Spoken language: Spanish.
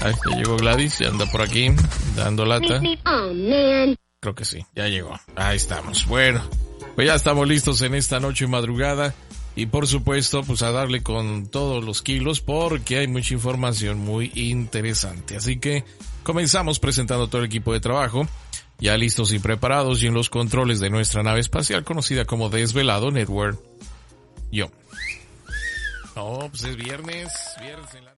Ay, ya llegó Gladys, ya anda por aquí, dando lata. Creo que sí, ya llegó. Ahí estamos. Bueno, pues ya estamos listos en esta noche madrugada. Y por supuesto, pues a darle con todos los kilos porque hay mucha información muy interesante. Así que comenzamos presentando todo el equipo de trabajo. Ya listos y preparados y en los controles de nuestra nave espacial conocida como Desvelado Network. Yo. No, pues es viernes, viernes en la...